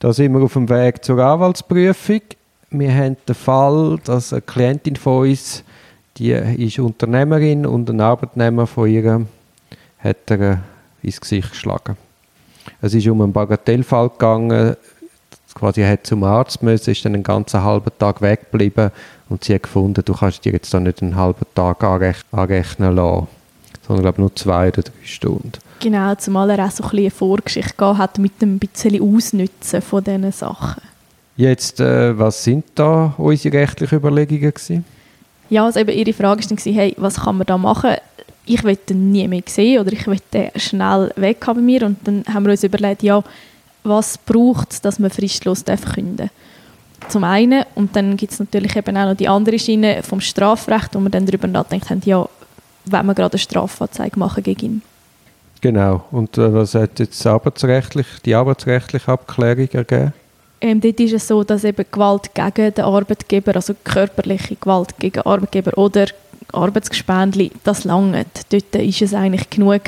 Da sind wir auf dem Weg zur Anwaltsprüfung. Wir haben den Fall, dass eine Klientin von uns, die ist Unternehmerin und ein Arbeitnehmer von ihr hat er ins Gesicht geschlagen. Es ist um einen Bagatellfall gegangen. Quasi hat zum Arzt müssen, ist dann einen ganzen halben Tag weggeblieben und sie hat gefunden, du kannst dir jetzt da nicht einen halben Tag anrechnen lassen, sondern glaube nur zwei oder drei Stunden. Genau, zumal er auch so ein bisschen eine Vorgeschichte gehabt hat mit dem bisschen Ausnutzen von diesen Sachen. Jetzt, äh, was sind da unsere rechtlichen Überlegungen gewesen? Ja, also eben ihre Frage war dann, hey, was kann man da machen? Ich will den nie mehr sehen oder ich will den schnell weg haben mir. Und dann haben wir uns überlegt, ja, was braucht es, dass man fristlos künden Zum einen, und dann gibt es natürlich eben auch noch die andere Schiene vom Strafrecht, wo wir dann darüber nachdenkt haben, ja, wenn wir gerade eine Strafanzeige machen gegen ihn. Genau. Und äh, was hat jetzt arbeitsrechtlich, die arbeitsrechtliche Abklärung ergeben? Ähm, dort ist es so, dass eben Gewalt gegen den Arbeitgeber, also körperliche Gewalt gegen Arbeitgeber oder Arbeitsgespendli, das langt. Dort ist es eigentlich genug,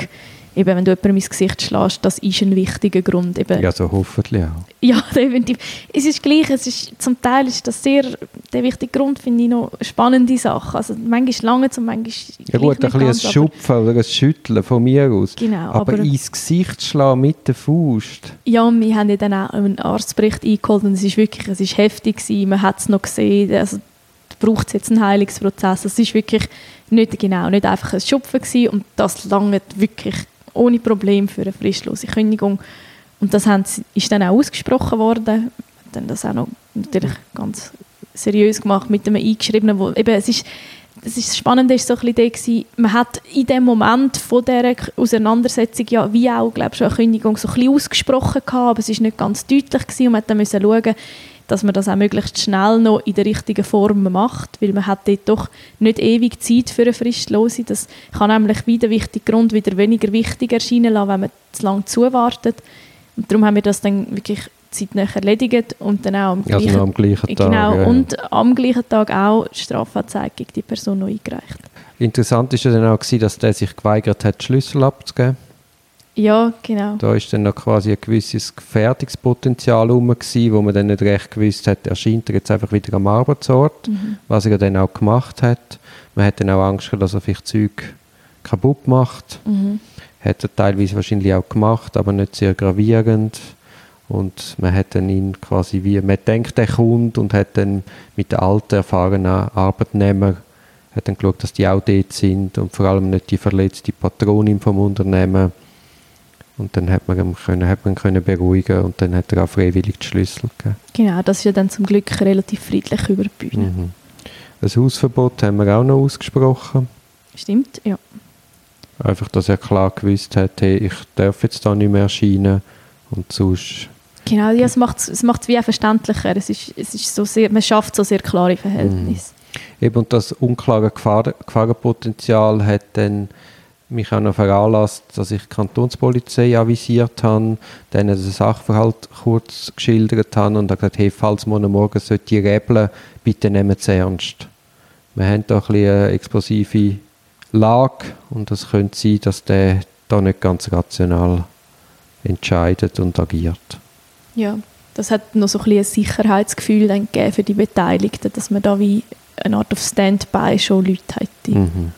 eben, wenn du jemandem ins Gesicht schlägst, das ist ein wichtiger Grund. Eben. Ja, so hoffentlich auch. Ja, definitiv. Es ist gleich, es ist, zum Teil ist das sehr, der wichtige Grund, finde ich, noch eine spannende Sache. Also manchmal lange und manchmal Ja gut, ein bisschen ein Schupfen oder ein Schütteln von mir aus. Genau. Aber, aber ins Gesicht schlagen mit der Faust. Ja, wir haben ja dann auch einen Arztbericht eingeholt und es ist wirklich, es ist heftig gewesen, man hat es noch gesehen, also braucht es jetzt einen Heilungsprozess. Es ist wirklich nicht genau, nicht einfach ein Schupfen gewesen und das lange wirklich ohne Problem für eine fristlose Kündigung. Und das haben, ist dann auch ausgesprochen worden. Dann das auch noch natürlich ganz seriös gemacht mit einem eingeschriebenen, wo eben, es ist, das, ist das Spannende ist so ein bisschen man hat in dem Moment von dieser Auseinandersetzung ja wie auch, glaube ich, eine Kündigung so ein bisschen ausgesprochen gehabt, aber es ist nicht ganz deutlich gewesen und man dann müssen schauen, dass man das auch möglichst schnell noch in der richtigen Form macht, weil man hat dort doch nicht ewig Zeit für eine Fristlose. Das kann nämlich wieder wichtig Grund wieder weniger wichtig erscheinen lassen, wenn man zu lange zuwartet. Und darum haben wir das dann wirklich zeitnah erledigt und dann auch am also gleichen, am gleichen Tag. Genau, ja. und am gleichen Tag auch Strafanzeige gegen die Person noch eingereicht. Interessant ist ja dann auch, gewesen, dass der sich geweigert hat, Schlüssel abzugeben. Ja, genau. Da ist dann noch quasi ein gewisses Gefährdungspotenzial herum, wo man dann nicht recht gewusst hat, erscheint er jetzt einfach wieder am Arbeitsort, mhm. was er dann auch gemacht hat. Man hat dann auch Angst dass er vielleicht Zeug kaputt macht. Mhm. Hat er teilweise wahrscheinlich auch gemacht, aber nicht sehr gravierend. Und man hat dann ihn quasi wie, man denkt, er kommt und hat dann mit den alten, erfahrenen Arbeitnehmern hat dann geschaut, dass die auch dort sind und vor allem nicht die verletzte Patronin vom Unternehmen und dann hat man ihn können, hat man können beruhigen und dann hat er auch freiwillig die Schlüssel gegeben. Genau, das ist ja dann zum Glück relativ friedlich über die Bühne. Mhm. Ein Hausverbot haben wir auch noch ausgesprochen. Stimmt, ja. Einfach, dass er klar gewusst hat, hey, ich darf jetzt da nicht mehr erscheinen und sonst... Genau, ja, es macht es wie auch verständlicher. Es ist, es ist so sehr, man schafft so sehr klare Verhältnisse. Mhm. Eben, und das unklare Gefahr, Gefahrenpotenzial hat dann mich auch noch veranlasst, dass ich die Kantonspolizei avisiert habe, denen den Sachverhalt kurz geschildert habe und gesagt, hey, falls man morgen sollte rebeln, bitte nehmt es ernst. Wir haben da ein bisschen eine explosive Lage und es könnte sein, dass der da nicht ganz rational entscheidet und agiert. Ja, das hat noch so ein, ein Sicherheitsgefühl dann gegeben für die Beteiligten, dass man da wie eine Art of Standby schon Leute hätte. Mhm.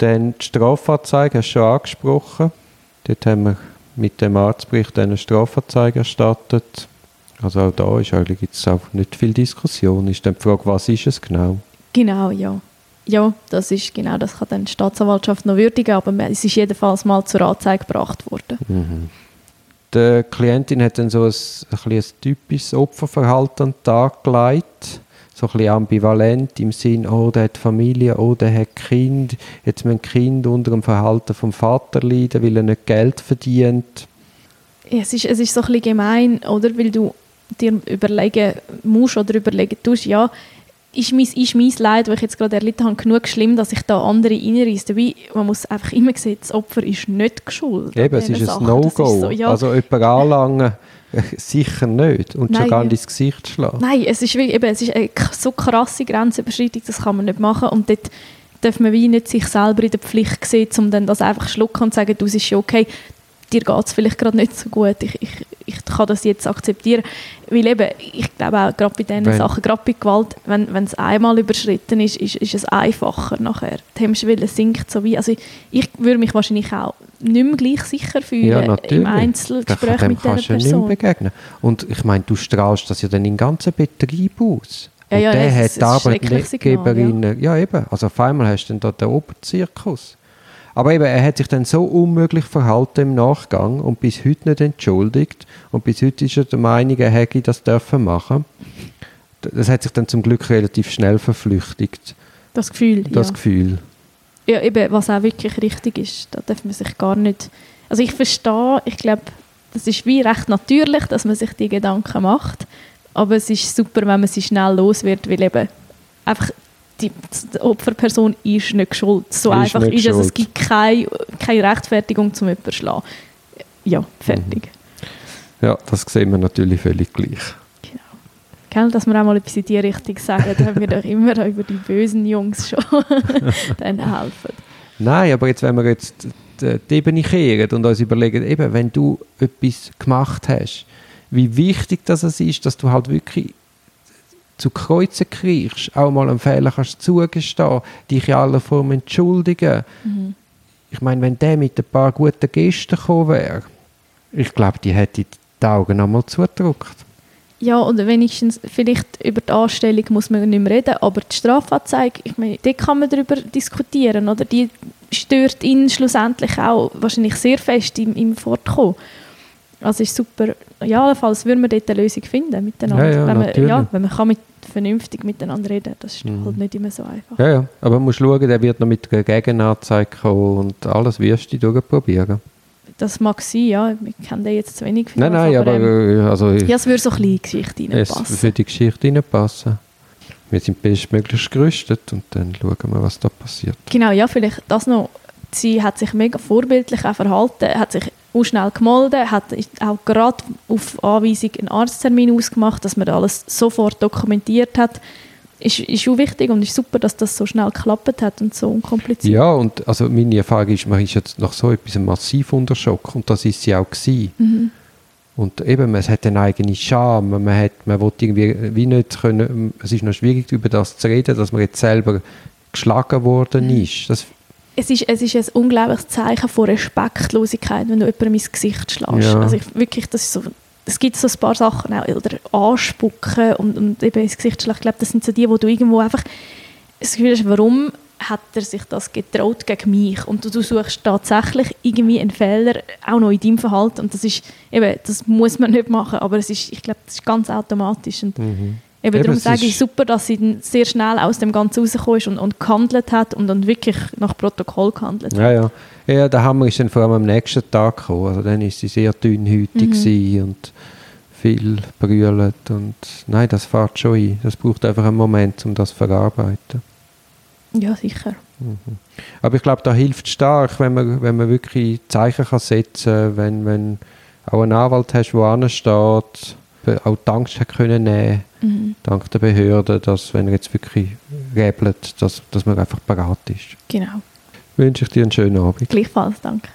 Dann die Strafanzeige hast du schon angesprochen. Dort haben wir mit dem Arztbericht eine Strafanzeige erstattet. Also auch da ist eigentlich jetzt auch nicht viel Diskussion. Ist dann die Frage, was ist es genau? Genau, ja. Ja, das ist genau, das kann dann die Staatsanwaltschaft noch würdigen, aber es ist jedenfalls mal zur Anzeige gebracht worden. Mhm. Die Klientin hat dann so ein, ein, ein typisches Opferverhalten an den Tag gelegt so ein bisschen ambivalent im Sinn, oh, der hat Familie, oh, der hat Kind, jetzt müssen Kind unter dem Verhalten vom Vater leiden, weil er nicht Geld verdient. Ja, es, ist, es ist so ein bisschen gemein, oder? Weil du dir überlegen musst oder überlegen tust, ja, ist mein, ist mein Leid, das ich jetzt gerade erlitten habe, genug schlimm, dass ich da andere reinreisse. Dabei, man muss einfach immer sehen, das Opfer ist nicht geschuldet. Eben, es ist ein No-Go. So, ja. Also jemanden anlangen Sicher nicht. Und Nein. schon gar nicht ins Gesicht schlagen. Nein, es ist, wie, eben, es ist eine so krasse Grenzüberschreitung, das kann man nicht machen. Und dort darf man wie nicht sich selber in der Pflicht sehen, um dann das einfach zu schlucken und zu sagen, du, es ist okay. dir geht es vielleicht gerade nicht so gut, ich, ich, ich kann das jetzt akzeptieren. Weil eben, ich glaube auch gerade bei diesen Sachen, gerade bei Gewalt, wenn, es einmal überschritten ist, ist, ist es einfacher nachher. Die Hemmschwelle sinkt so wie, also ich, ich würde mich wahrscheinlich auch nicht mehr gleich sicher fühlen ja, im Einzelgespräch mit dieser Person. Nicht mehr begegnen. Und ich meine, du strahlst das ja dann im ganzen Betrieb aus. Ja, ja, der hat die Arbeitgeberin, ja. ja. eben, also auf einmal hast du dann da den Oberzirkus. Aber eben, er hat sich dann so unmöglich verhalten im Nachgang und bis heute nicht entschuldigt. Und bis heute ist er der Meinung, er hätte das dürfen machen. Das hat sich dann zum Glück relativ schnell verflüchtigt. Das Gefühl, Das ja. Gefühl. Ja, eben, was auch wirklich richtig ist. Da darf man sich gar nicht... Also ich verstehe, ich glaube, das ist wie recht natürlich, dass man sich die Gedanken macht. Aber es ist super, wenn man sie schnell los wird, weil eben einfach die, Opferperson ist nicht schuld. So ist einfach ist es. Es gibt keine, keine Rechtfertigung zum Überschlagen. Ja, fertig. Mhm. Ja, das sehen wir natürlich völlig gleich. Genau. Gell, dass wir auch mal etwas in die Richtung sagen, da haben wir doch immer über die bösen Jungs schon dann helfen. Nein, aber jetzt, wenn wir jetzt die Ebene kehren und uns überlegen, eben, wenn du etwas gemacht hast, wie wichtig das ist, dass du halt wirklich zu Kreuzen kriegst, auch mal einen Fehler kannst zugestehen, dich in aller Form entschuldigen. Mhm. Ich meine, wenn der mit ein paar guten Gästen gekommen wäre, ich glaube, die hätte die Augen einmal zugedrückt. Ja, und wenigstens vielleicht über die Anstellung muss man nicht mehr reden, aber die Strafanzeige, ich meine, da kann man darüber diskutieren, oder? Die stört ihn schlussendlich auch wahrscheinlich sehr fest im, im Fortkommen. Also ist super. Ja, allenfalls würden wir dort eine Lösung finden miteinander. Ja, ja, wenn, man, ja, wenn man kann mit vernünftig miteinander reden. Das ist mhm. halt nicht immer so einfach. Ja, ja. aber man muss schauen, der wird noch mit einer Gegenanzeige kommen und alles wirst du durchprobieren. Das mag sein, ja. Ich kenne den jetzt zu wenig. Nein, nein, aber... aber ähm, also, ja, es würde so ein bisschen in die Geschichte reinpassen. Es für die Geschichte reinpassen. Wir sind bestmöglich gerüstet und dann schauen wir, was da passiert. Genau, ja, vielleicht das noch. Sie hat sich mega vorbildlich auch verhalten, hat sich auch schnell gemeldet, hat auch gerade auf Anweisung einen Arzttermin ausgemacht, dass man alles sofort dokumentiert hat. Ist, ist auch wichtig und ist super, dass das so schnell geklappt hat und so unkompliziert. Ja, und also meine Erfahrung ist, man ist jetzt nach so etwas massiv unter Schock und das ist sie auch gewesen. Mhm. Und eben, man hat eine eigene Scham, man, hat, man will irgendwie wie nicht können, es ist noch schwierig, über das zu reden, dass man jetzt selber geschlagen worden mhm. ist. Das es ist, es ist ein unglaubliches Zeichen von Respektlosigkeit, wenn du jemandem ins Gesicht schlägst. Ja. Also ich, wirklich, das ist so, es gibt so ein paar Sachen auch, oder anspucken und, und eben ins Gesicht schlagen. Ich glaube, das sind so die, wo du irgendwo einfach das Gefühl hast, warum hat er sich das getraut gegen mich? Und du, du suchst tatsächlich irgendwie einen Fehler, auch noch in deinem Verhalten. Und das ist, eben, das muss man nicht machen, aber es ist, ich glaube, das ist ganz automatisch. Und mhm. Eben, Eben darum sage ich super, dass sie sehr schnell aus dem Ganzen rausgekommen ist und, und gehandelt hat und dann wirklich nach Protokoll gehandelt ja, hat. Ja, ja. der Hammer ist dann vor allem am nächsten Tag gekommen. Also dann ist sie sehr dünnhütig mhm. und viel brüllt und nein, das fährt schon ein. Das braucht einfach einen Moment, um das zu verarbeiten. Ja, sicher. Mhm. Aber ich glaube, da hilft stark, wenn man, wenn man wirklich Zeichen kann setzen kann, wenn, wenn auch einen Anwalt hast, der ansteht, auch die Angst hat können nehmen mhm. dank der Behörden, dass wenn er jetzt wirklich rebelt, dass, dass man einfach parat ist. Genau. Wünsche ich dir einen schönen Abend. Gleichfalls, danke.